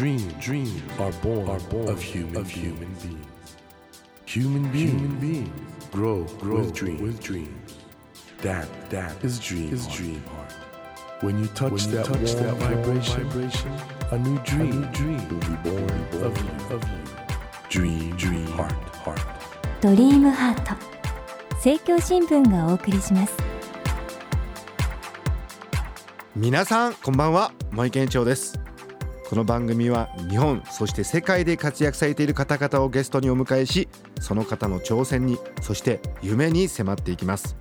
Dreams, dreams are born, are born of human, of human beings. Human beings, human beings grow, grow with, dreams, with dreams. That, that is dream, is dream heart. When you touch when you that, touch warm, that vibration, vibration, a new dream, a new dream will be born, born of you, of you. Dream, dream heart, heart. ドリームハート政教新聞がお送りします皆さんこんばんは森健長ですこの番組は日本そして世界で活躍されている方々をゲストにお迎えしその方の挑戦にそして夢に迫っていきます。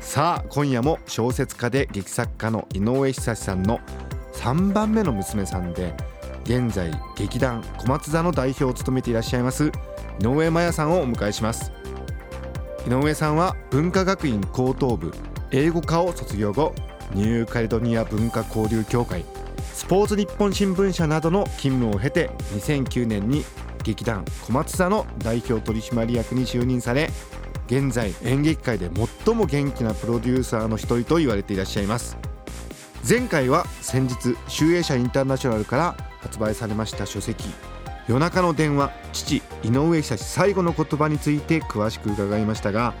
さあ今夜も小説家で劇作家の井上久さんの3番目の娘さんで現在劇団小松座の代表を務めていらっしゃいます井上麻也さんをお迎えします。井上さんは文化学院高等部英語科を卒業後ニューカレドニア文化交流協会スポーツ日本新聞社などの勤務を経て2009年に劇団小松座の代表取締役に就任され現在演劇界で最も元気なプロデューサーの一人と言われていらっしゃいます。前回は先日集英社インターナショナルから発売されました書籍夜中の電話父井上久志最後の言葉について詳しく伺いましたが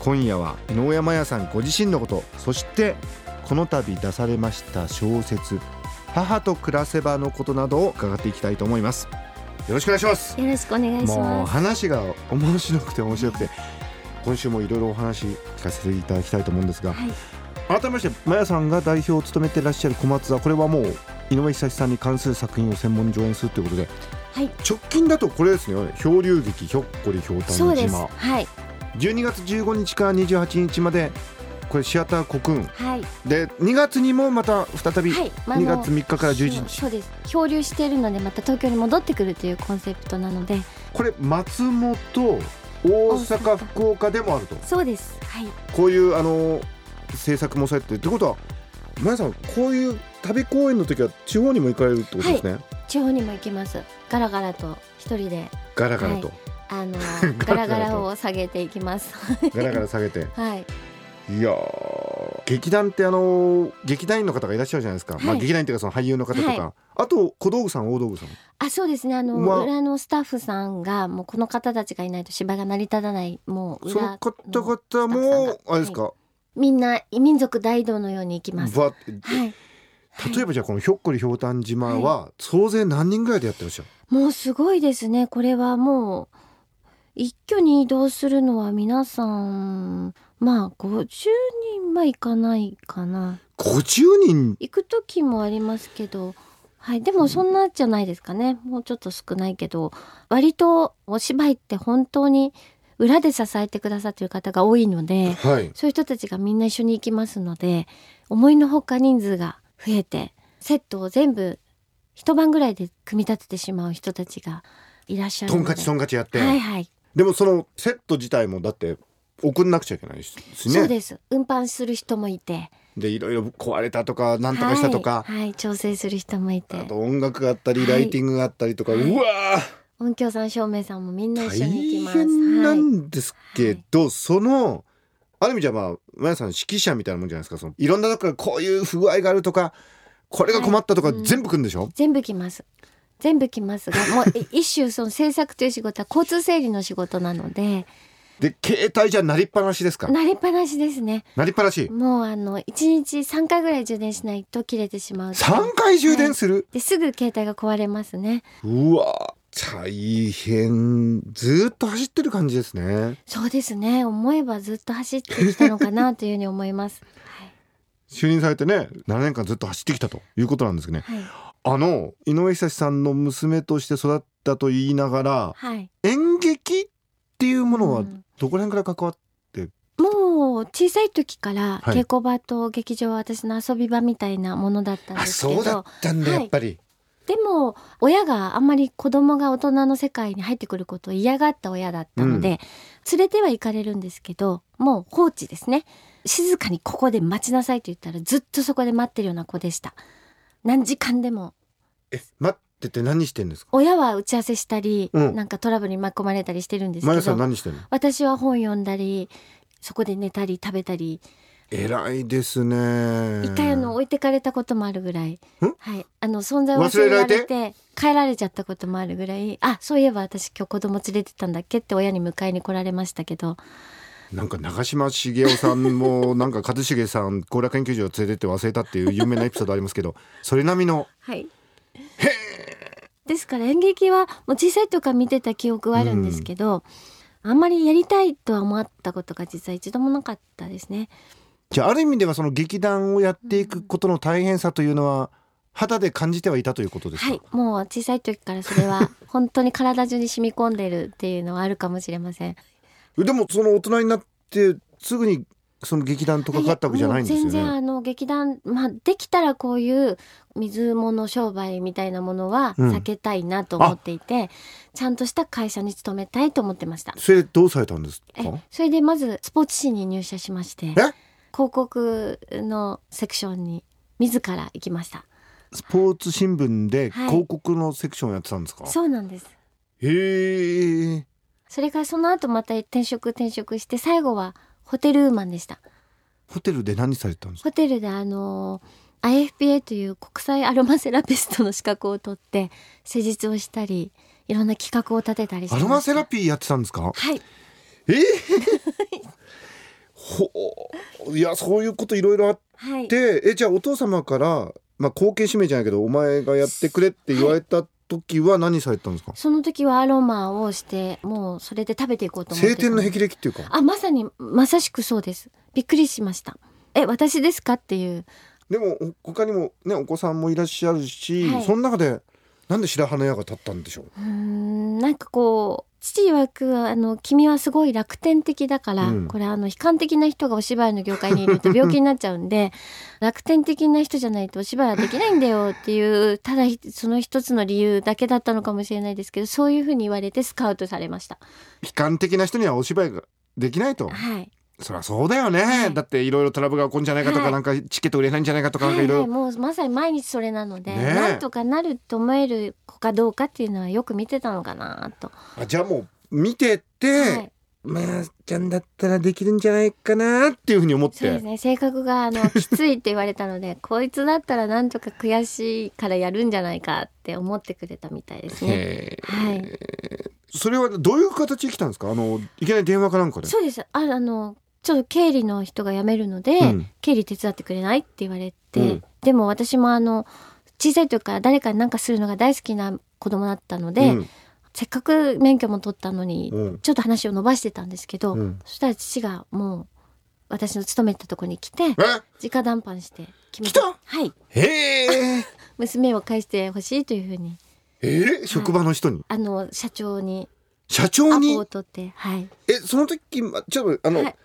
今夜は井上麻也さんご自身のことそしてこの度出されました小説「母と暮らせば」のことなどを伺っていきたいと思います。よろしくお願いします。よろしくお願いしもうます話が面白くて面白くて今週もいろいろお話聞かせていただきたいと思うんですが、はい。改めまして麻也さんが代表を務めていらっしゃる小松座これはもう井上久志さんに関する作品を専門に上演するということではい。直近だとこれですね。漂流劇ひょっこりひょうたんそうです。島。はい。12月15日から28日までこれシアターコクーン。はい。で2月にもまた再びはい。まあ2あの月3日から11そう日そうです。漂流しているのでまた東京に戻ってくるというコンセプトなので。これ松本大阪福岡でもあると。そうです。はい。こういうあの制作もされてるってことは麻也さんこういう旅公演の時は地方にも行かれるってことですね、地方にも行きます。ガラガラと一人で。ガラガラと、あのガラガラとガラガラを下げていきます。ガラガラ下げて。はいいやー。劇団ってあの劇団員の方がいらっしゃるじゃないですか、まあはい劇団員っていうかその俳優の方とか、はい。あと小道具さん大道具さん。あそうですね。あの、まあ。裏のスタッフさんがもうこの方たちがいないと芝居が成り立たないもうその裏方々もが。あれですか、みんな民族大道のように行きます。はばい。例えばじゃあこのひょっこりひょうたん島は総勢何人ぐらいでやってらっしゃる、もうすごいですね。これはもう一挙に移動するのは皆さんまあ50人はいかないかな。50人？行く時もありますけど。はい、でもそんなじゃないですかね。もうちょっと少ないけど、割とお芝居って本当に裏で支えてくださってる方が多いので、はいそういう人たちがみんな一緒に行きますので思いのほか人数が増えてセットを全部一晩ぐらいで組み立ててしまう人たちがいらっしゃるのでトンカチトンカチやって、はいはい、でもそのセット自体もだって送んなくちゃいけないしね。そうです。運搬する人もいて。でいろいろ壊れたとかなんとかしたとか、はい、はい。調整する人もいて。あと音楽があったり、はい。ライティングがあったりとか、はい。うわ音響さん照明さんもみんなー一緒に行きます。大変なはい、んですけど、そのある意味じゃまあマヤさん指揮者みたいなもんじゃないですか。そのいろんなとこからこういう不具合があるとかこれが困ったとかはいうん。全部くんでしょ、全部来ます。全部来ますがもう 一種その制作という仕事は交通整理の仕事なのでで携帯じゃなりっぱなしですか？なりっぱなしですね。なりっぱなし？もうあの1日3回ぐらい充電しないと切れてしまう3回充電する、ですぐ携帯が壊れますね。うわ大変。ずーっと走ってる感じですね。そうですね。思えばずっと走ってきたのかなというふうに思います。就任されてね7年間ずっと走ってきたということなんですけどね。はい。あの井上久志さんの娘として育ったと言いながらはい。演劇っていうものはうんどこら辺から関わっもう小さい時からはい。稽古場と劇場は私の遊び場みたいなものだったんですけど、たんだやっぱり、でも親があんまり子供が大人の世界に入ってくることを嫌がった親だったので、連れては行かれるんですけどもう放置ですね。静かにここで待ちなさいと言ったらずっとそこで待ってるような子でした。何時間でも。え待ってて何してんですか？親は打ち合わせしたり、うん。なんかトラブルに巻き込まれたりしてるんですマヤさんけど何してんの？私は本読んだりそこで寝たり食べたり。偉いですね。一回あの置いてかれたこともあるぐらい。ん、はい、あの存在を忘れられて帰られちゃったこともあるぐらい。あそういえば私今日子供連れてったんだっけって親に迎えに来られましたけど。なんか長嶋茂雄さんもなんか一茂さん後楽園球場連れてって忘れたっていう有名なエピソードありますけどそれ並みのはいですから演劇はもう小さい時から見てた記憶はあるんですけど、あんまりやりたいとは思ったことが実は一度もなかったですね。じゃあある意味ではその劇団をやっていくことの大変さというのは肌で感じてはいたということですか、はい、もう小さい時からそれは 本当に体中に染み込んでるっていうのはあるかもしれません。でもその大人になってすぐにその劇団とかかったわけじゃないんですよもう全然ね。あの劇団まあできたらこういう水物商売みたいなものはうん避けたいなと思っていて、ちゃんとした会社に勤めたいと思ってました。それどうされたんですえか？それでまずスポーツ誌に入社しましてえ？広告のセクションに自ら行きましたスポーツ新聞ではい広告のセクションやってたんですか？そうなんですへえ。それからその後また転職転職して最後はホテルウーマンでした。ホテルで何されてたんですか？ホテルであの IFPA という国際アロマセラピストの資格を取って施術をしたりいろんな企画を立てたりアロマセラピーやってたんですか？はい。ええ ほう。いやそういうこといろいろあっはい。てえじゃあお父様からまあ後継指名じゃないけどお前がやってくれって言われた時は何されてたんですか？その時はアロマをしてもうそれで食べていこうと思って。た晴天の霹靂っていうか。あまさにまさしくそうです。びっくりしました。え私ですか？っていう。でもほ他にもねお子さんもいらっしゃるし、はい。その中でなんで白羽の矢が立ったんでしょう？うーんなんかこう父曰くあの君はすごい楽天的だから、うんこれあの悲観的な人がお芝居の業界にいると病気になっちゃうんで 楽天的な人じゃないとお芝居はできないんだよっていうただその一つの理由だけだったのかもしれないですけどそういうふうに言われてスカウトされました。悲観的な人にはお芝居ができないと。はいそりゃそうだよね、はい。だっていろいろトラブルが起こるんじゃないかとか、はい。なんかチケット売れないんじゃないかとかなんかいろいろ、もうまさに毎日それなので、ねえ。なんとかなると思える子かどうかっていうのはよく見てたのかなと。あじゃあもう見てて、はい。まあちゃんだったらできるんじゃないかなっていうふうに思って。そうですね。性格があのきついって言われたので こいつだったらなんとか悔しいからやるんじゃないかって思ってくれたみたいですね。はい、それはどういう形で来たんですか？あのいきなり電話かなんかで？そうです。ああのちょっと経理の人が辞めるので、うん。経理手伝ってくれないって言われて、うん。でも私もあの小さい時から誰かに何かするのが大好きな子供だったので、うん。せっかく免許も取ったのに、うん。ちょっと話を伸ばしてたんですけど、うん。そしたら父がもう私の勤めてたところに来てえ？直談判して決め来た？はい。へえ。娘を返してほしいというふうに。え？職場の人に？あの社長に社ア長に？ポを取ってはい。えその時まちょっとあの、はい。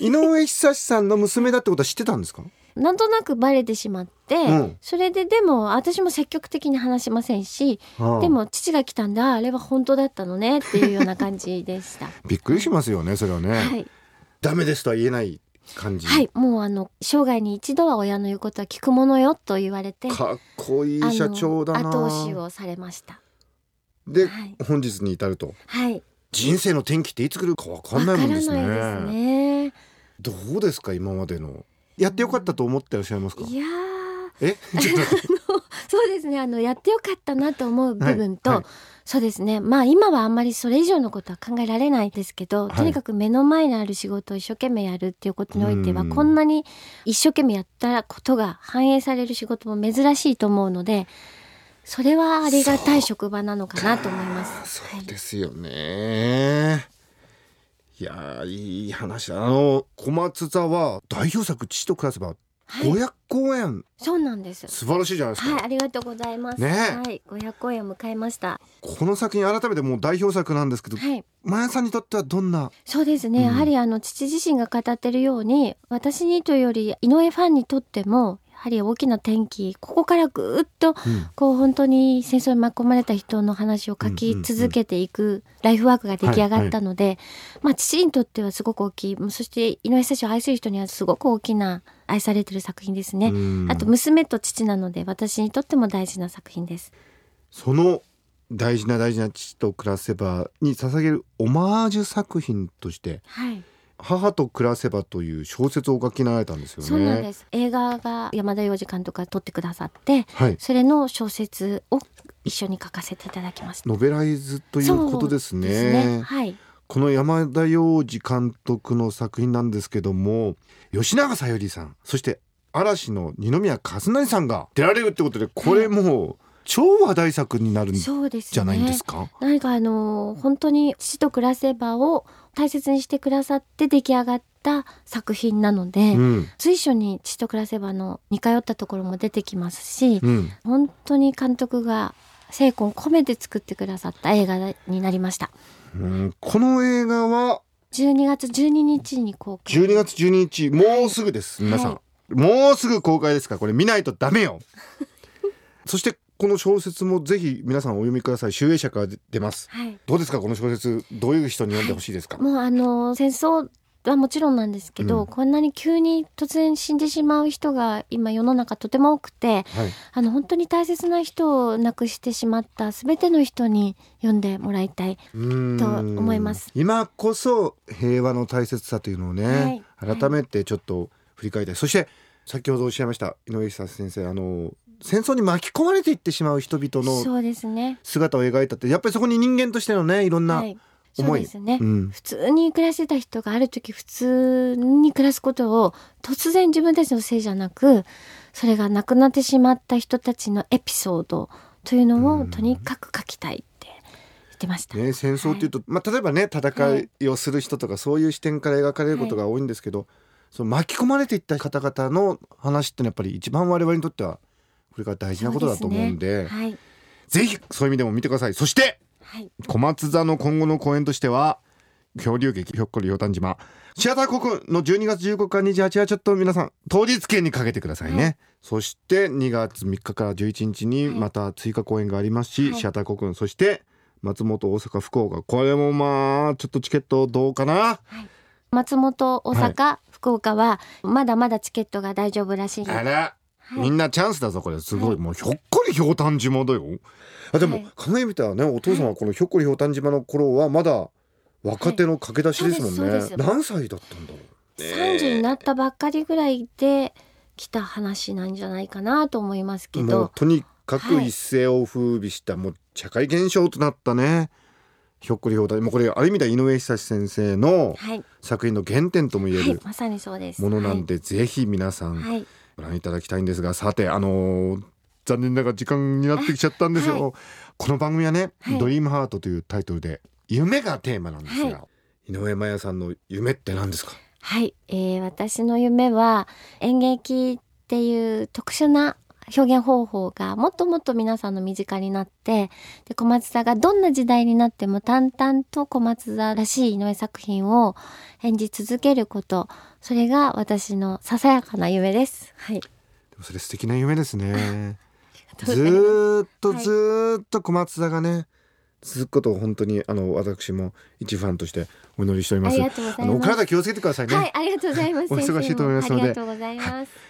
井上久志さんの娘だってことは知ってたんですか？なんとなくバレてしまって、うん。それででも私も積極的に話しませんし、でも父が来たんだあれは本当だったのねっていうような感じでした。びっくりしますよねそれはね、はい、ダメですとは言えない感じ、はい、もうあの生涯に一度は親の言うことは聞くものよと言われてかっこいい社長だな。後押しをされました。で、はい。本日に至ると。はい、人生の転機っていつ来るかわかんないもんですねですね。どうですか今までの。やってよかったと思ってらっしゃいますか？いやー。え？そうですね。あのやってよかったなと思う部分と、はいはい。そうですね。まあ今はあんまりそれ以上のことは考えられないですけど、はい。とにかく目の前にある仕事を一生懸命やるっていうことにおいてはうん。こんなに一生懸命やったことが反映される仕事も珍しいと思うのでそれはありがたい職場なのかなと思います。そうですよね、い、やーいい話だ。あの小松座は代表作父と暮らせばはい、500公演そうなんです。素晴らしいじゃないですか、はい、ありがとうございます。ねえ。はい、500公演を迎えました。この作品改めてもう代表作なんですけど、はい、マヤさんにとってはどんな？そうですね、うん。やはりあの父自身が語ってるように私にというより井上ファンにとってもやはり大きな転機ここからぐーっとこう本当に戦争に巻き込まれた人の話を書き続けていくライフワークが出来上がったので、まあ父にとってはすごく大きいそして井上久志を愛する人にはすごく大きな愛されてる作品ですね。うんあと娘と父なので私にとっても大事な作品です。その大事な大事な父と暮らせばに捧げるオマージュ作品としてはい。母と暮らせばという小説をお書きになられたんですよね。そうなんです映画が山田洋次監督が撮ってくださってはい。それの小説を一緒に書かせていただきましたノベライズということですね。すはいこの山田洋次監督の作品なんですけども吉永小百合さんそして嵐の二宮和也さんが出られるってことでこれもう超話題作になるんじゃないんですか、何かあの本当に父と暮らせばを大切にしてくださって出来上がった作品なので、うん。随所に父と暮らせばの似通ったところも出てきますし、うん、本当に監督が精魂込めて作ってくださった映画になりました。うんこの映画は？12月12日に公開。12月12日もうすぐです、皆さん、はもうすぐ公開ですからこれ見ないとダメよ。そしてこの小説もぜひ皆さんお読みください。集英社から出ます。はい。どうですか？この小説どういう人に読んでほしいですか、もうあの戦争はもちろんなんですけど、うん。こんなに急に突然死んでしまう人が今世の中とても多くてはい。あの本当に大切な人を亡くしてしまった全ての人に読んでもらいたいと思います。今こそ平和の大切さというのをね、はい。改めてちょっと振り返りたい、そして先ほどおっしゃいました井上久先生あの戦争に巻き込まれていってしまう人々の姿を描いたってやっぱりそこに人間としてのねいろんなはい。そ思い、うですね、うん。普通に暮らしてた人がある時普通に暮らすことを突然自分たちのせいじゃなくそれが亡くなってしまった人たちのエピソードというのをとにかく書きたいって言ってました。ね、戦争っていうと、まあ、例えばね戦いをする人とかそういう視点から描かれることが多いんですけど、その巻き込まれていった方々の話ってのはやっぱり一番我々にとってはこれから大事なことだと思うんでね。はい、ぜひそういう意味でも見てください。そしてはい、小松座の今後の公演としては恐竜劇ひょっこりひょうたん島シアターコクの12月15日28はちょっと皆さん当日券にかけてくださいね、はい。そして2月3日から11日にはい。また追加公演がありますし、はい。シアターコクそして松本大阪福岡。これもまあちょっとチケットどうかな？松本大阪、福岡はまだまだチケットが大丈夫らしいあら、はいみんなチャンスだぞこれ。すごい、はいもうひょっこりひょうたん島だよ。あでも、はい。考えてみたらねお父さんはこのひょっこりひょうたん島の頃はまだ若手の駆け出しですもんね、はい。何歳だったんだろう、ね。30になったばっかりぐらいで来た話なんじゃないかなと思いますけもうどとにかくはい。一世を風靡した、もう社会現象となったね。ひょっこりひょうたんもうこれある意味では井上久志先生のはい、作品の原点とも言える、はい。まさにそうです。ものなんで、ぜひ皆さんはい、はいご覧いただきたいんですがさてあのー残念ながら時間になってきちゃったんですよ、はこの番組はね、はい。ドリームハートというタイトルで夢がテーマなんですが、は井上麻也さんの夢って何ですか？はい、えー私の夢は演劇っていう特殊な表現方法がもっともっと皆さんの身近になってで小松座がどんな時代になっても淡々と小松座らしい井上作品を演じ続けることそれが私のささやかな夢です。はい、でもそれ素敵な夢ですね ずっとはいずーっと小松座がね続くことを本当にあの私も一ファンとしてお祈りしておりますありがとうござあのお。体気をつけてくださいね、はい、ありがとうございます。お忙しいと思いますのでありがとうございます。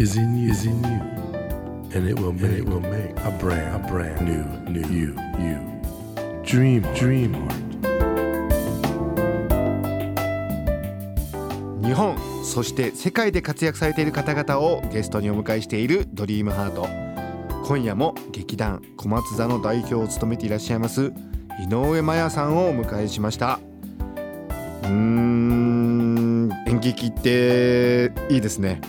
is in you, is in you, and it will, make, it will make a brand, a brand new, new you, you. Dream, dream heart. 日本そして世界で活躍されている方々をゲストにお迎えしているドリームハート。今夜も劇団小松座の代表を務めていらっしゃいます井上麻也さんをお迎えしました。うーん演劇っていいですね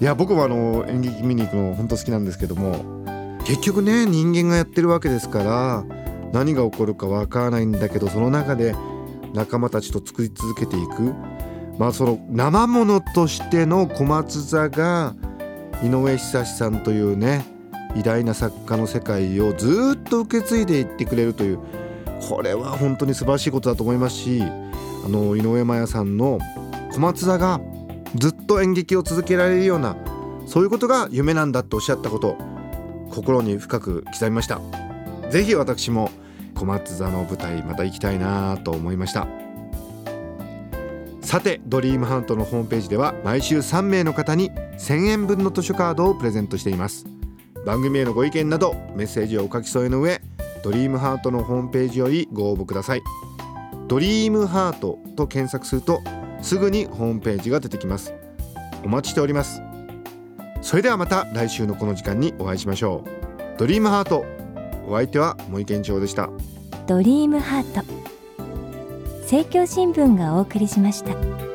いや僕もあの演劇見に行くの本当好きなんですけども結局ね人間がやってるわけですから何が起こるかわからないんだけどその中で仲間たちと作り続けていく。まあその生ものとしての小松座が井上久志さんというね偉大な作家の世界をずっと受け継いでいってくれるというこれは本当に素晴らしいことだと思いますしあの井上麻也さんの小松座がずっと演劇を続けられるようなそういうことが夢なんだとおっしゃったこと心に深く刻みました。ぜひ私も小松座の舞台また行きたいなと思いました。さてドリームハントのホームページでは毎週3名の方に1000円分の図書カードをプレゼントしています。番組へのご意見などメッセージをお書き添えの上ドリームハートのホームページよりご応募ください。ドリームハートと検索するとすぐにホームページが出てきます。お待ちしております。それではまた来週のこの時間にお会いしましょう。ドリームハート。お相手は森健長でした。ドリームハート。政教新聞がお送りしました。